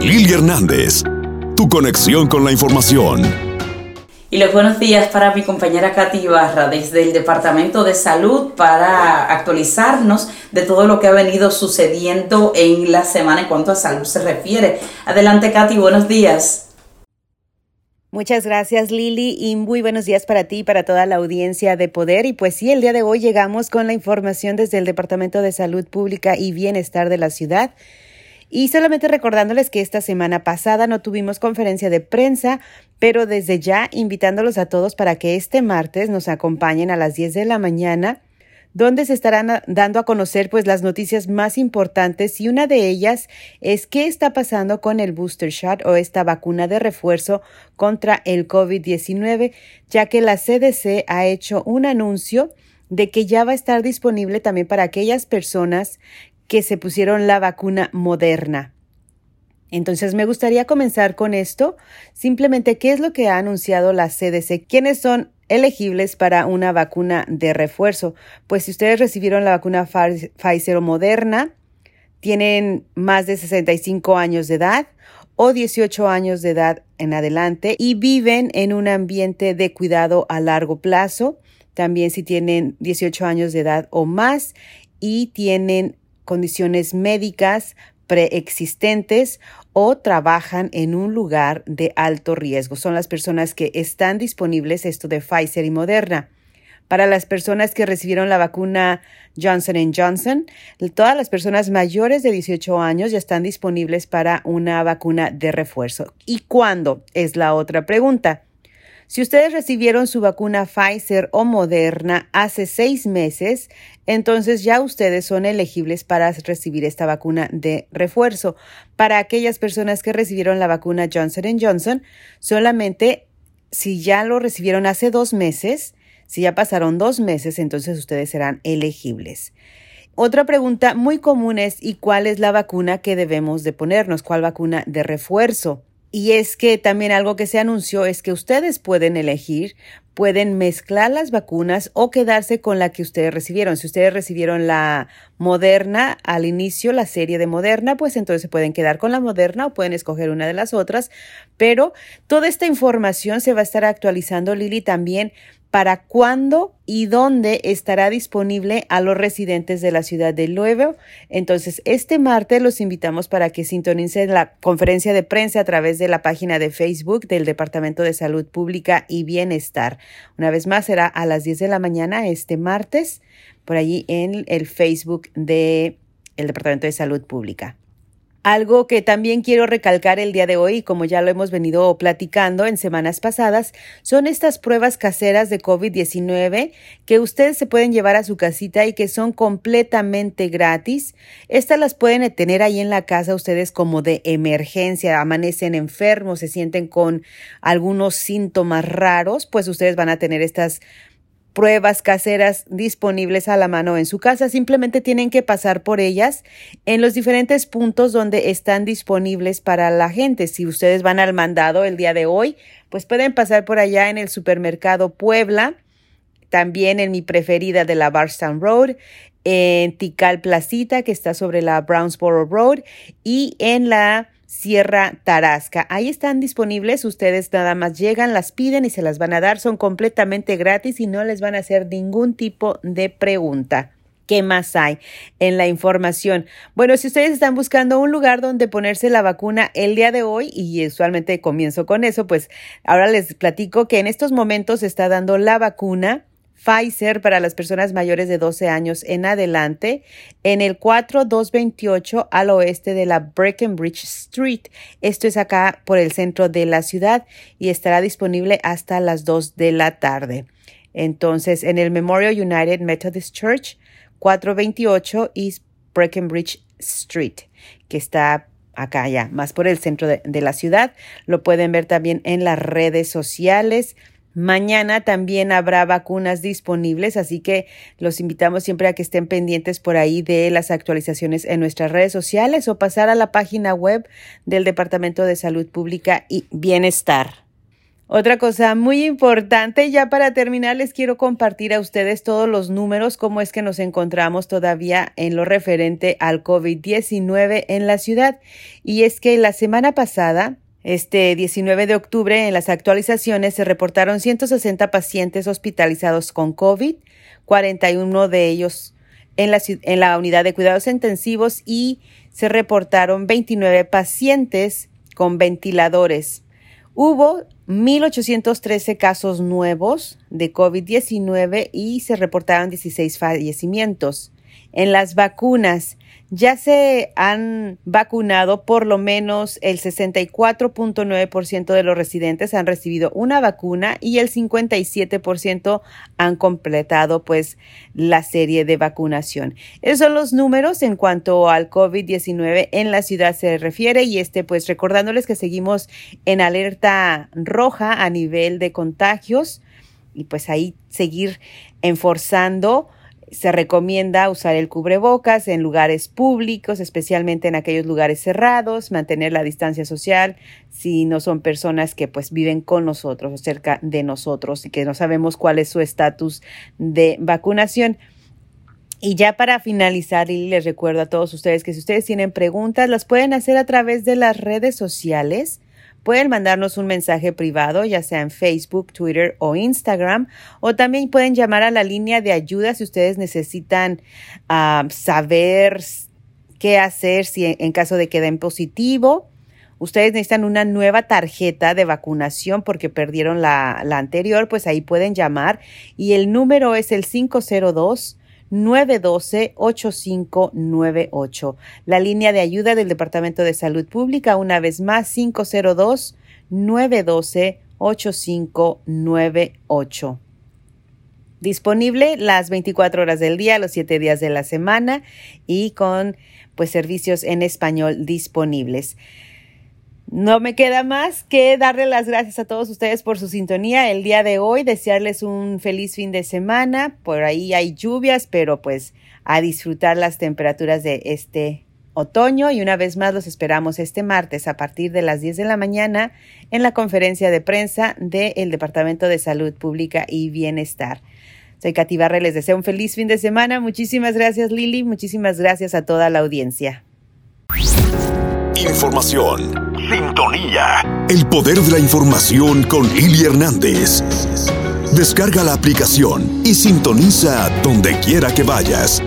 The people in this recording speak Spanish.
Lili Hernández, tu conexión con la información. Y los buenos días para mi compañera Katy Barra desde el Departamento de Salud para actualizarnos de todo lo que ha venido sucediendo en la semana en cuanto a salud se refiere. Adelante Katy, buenos días. Muchas gracias Lili y muy buenos días para ti y para toda la audiencia de Poder. Y pues sí, el día de hoy llegamos con la información desde el Departamento de Salud Pública y Bienestar de la ciudad. Y solamente recordándoles que esta semana pasada no tuvimos conferencia de prensa, pero desde ya invitándolos a todos para que este martes nos acompañen a las 10 de la mañana donde se estarán dando a conocer pues las noticias más importantes y una de ellas es qué está pasando con el booster shot o esta vacuna de refuerzo contra el COVID-19, ya que la CDC ha hecho un anuncio de que ya va a estar disponible también para aquellas personas que se pusieron la vacuna moderna. Entonces, me gustaría comenzar con esto. Simplemente, ¿qué es lo que ha anunciado la CDC? ¿Quiénes son elegibles para una vacuna de refuerzo? Pues si ustedes recibieron la vacuna Pfizer o Moderna, tienen más de 65 años de edad o 18 años de edad en adelante y viven en un ambiente de cuidado a largo plazo, también si tienen 18 años de edad o más y tienen condiciones médicas preexistentes o trabajan en un lugar de alto riesgo. Son las personas que están disponibles, esto de Pfizer y Moderna. Para las personas que recibieron la vacuna Johnson Johnson, todas las personas mayores de 18 años ya están disponibles para una vacuna de refuerzo. ¿Y cuándo? Es la otra pregunta. Si ustedes recibieron su vacuna Pfizer o Moderna hace seis meses, entonces ya ustedes son elegibles para recibir esta vacuna de refuerzo. Para aquellas personas que recibieron la vacuna Johnson Johnson, solamente si ya lo recibieron hace dos meses, si ya pasaron dos meses, entonces ustedes serán elegibles. Otra pregunta muy común es ¿y cuál es la vacuna que debemos de ponernos? ¿Cuál vacuna de refuerzo? Y es que también algo que se anunció es que ustedes pueden elegir, pueden mezclar las vacunas o quedarse con la que ustedes recibieron. Si ustedes recibieron la Moderna al inicio, la serie de Moderna, pues entonces se pueden quedar con la Moderna o pueden escoger una de las otras. Pero toda esta información se va a estar actualizando, Lili, también para cuándo y dónde estará disponible a los residentes de la ciudad de Louisville. Entonces, este martes los invitamos para que sintonicen la conferencia de prensa a través de la página de Facebook del Departamento de Salud Pública y Bienestar. Una vez más, será a las 10 de la mañana este martes, por allí en el Facebook del Departamento de Salud Pública. Algo que también quiero recalcar el día de hoy, como ya lo hemos venido platicando en semanas pasadas, son estas pruebas caseras de COVID-19 que ustedes se pueden llevar a su casita y que son completamente gratis. Estas las pueden tener ahí en la casa ustedes como de emergencia, amanecen enfermos, se sienten con algunos síntomas raros, pues ustedes van a tener estas pruebas caseras disponibles a la mano en su casa. Simplemente tienen que pasar por ellas en los diferentes puntos donde están disponibles para la gente. Si ustedes van al mandado el día de hoy, pues pueden pasar por allá en el supermercado Puebla, también en mi preferida de la Barstown Road, en Tikal Placita, que está sobre la Brownsboro Road, y en la Sierra Tarasca. Ahí están disponibles, ustedes nada más llegan, las piden y se las van a dar, son completamente gratis y no les van a hacer ningún tipo de pregunta. ¿Qué más hay en la información? Bueno, si ustedes están buscando un lugar donde ponerse la vacuna el día de hoy, y usualmente comienzo con eso, pues ahora les platico que en estos momentos se está dando la vacuna Pfizer para las personas mayores de 12 años en adelante en el 4228 al oeste de la Breckenridge Street. Esto es acá por el centro de la ciudad y estará disponible hasta las 2 de la tarde. Entonces, en el Memorial United Methodist Church, 428 East Breckenridge Street, que está acá ya, más por el centro de, de la ciudad. Lo pueden ver también en las redes sociales. Mañana también habrá vacunas disponibles, así que los invitamos siempre a que estén pendientes por ahí de las actualizaciones en nuestras redes sociales o pasar a la página web del Departamento de Salud Pública y Bienestar. Otra cosa muy importante, ya para terminar, les quiero compartir a ustedes todos los números, cómo es que nos encontramos todavía en lo referente al COVID-19 en la ciudad. Y es que la semana pasada, este 19 de octubre, en las actualizaciones se reportaron 160 pacientes hospitalizados con COVID, 41 de ellos en la, en la unidad de cuidados intensivos y se reportaron 29 pacientes con ventiladores. Hubo 1.813 casos nuevos de COVID-19 y se reportaron 16 fallecimientos. En las vacunas, ya se han vacunado por lo menos el 64.9% de los residentes han recibido una vacuna y el 57% han completado pues la serie de vacunación. Esos son los números en cuanto al COVID-19 en la ciudad se refiere y este pues recordándoles que seguimos en alerta roja a nivel de contagios y pues ahí seguir enforzando se recomienda usar el cubrebocas en lugares públicos, especialmente en aquellos lugares cerrados, mantener la distancia social si no son personas que pues viven con nosotros o cerca de nosotros y que no sabemos cuál es su estatus de vacunación. Y ya para finalizar, y les recuerdo a todos ustedes que si ustedes tienen preguntas, las pueden hacer a través de las redes sociales. Pueden mandarnos un mensaje privado, ya sea en Facebook, Twitter o Instagram, o también pueden llamar a la línea de ayuda si ustedes necesitan ah, saber qué hacer si en, caso de que den positivo. Ustedes necesitan una nueva tarjeta de vacunación porque perdieron la, la anterior, pues ahí pueden llamar y el número es el 502 912-8598. La línea de ayuda del Departamento de Salud Pública, una vez más, 502-912-8598. Disponible las 24 horas del día, los 7 días de la semana y con pues servicios en español disponibles. No me queda más que darle las gracias a todos ustedes por su sintonía el día de hoy, desearles un feliz fin de semana. Por ahí hay lluvias, pero pues a disfrutar las temperaturas de este otoño y una vez más los esperamos este martes a partir de las 10 de la mañana en la conferencia de prensa del Departamento de Salud Pública y Bienestar. Soy Katy Barre, les deseo un feliz fin de semana. Muchísimas gracias Lili, muchísimas gracias a toda la audiencia. Información Sintonía. El poder de la información con Lili Hernández. Descarga la aplicación y sintoniza donde quiera que vayas.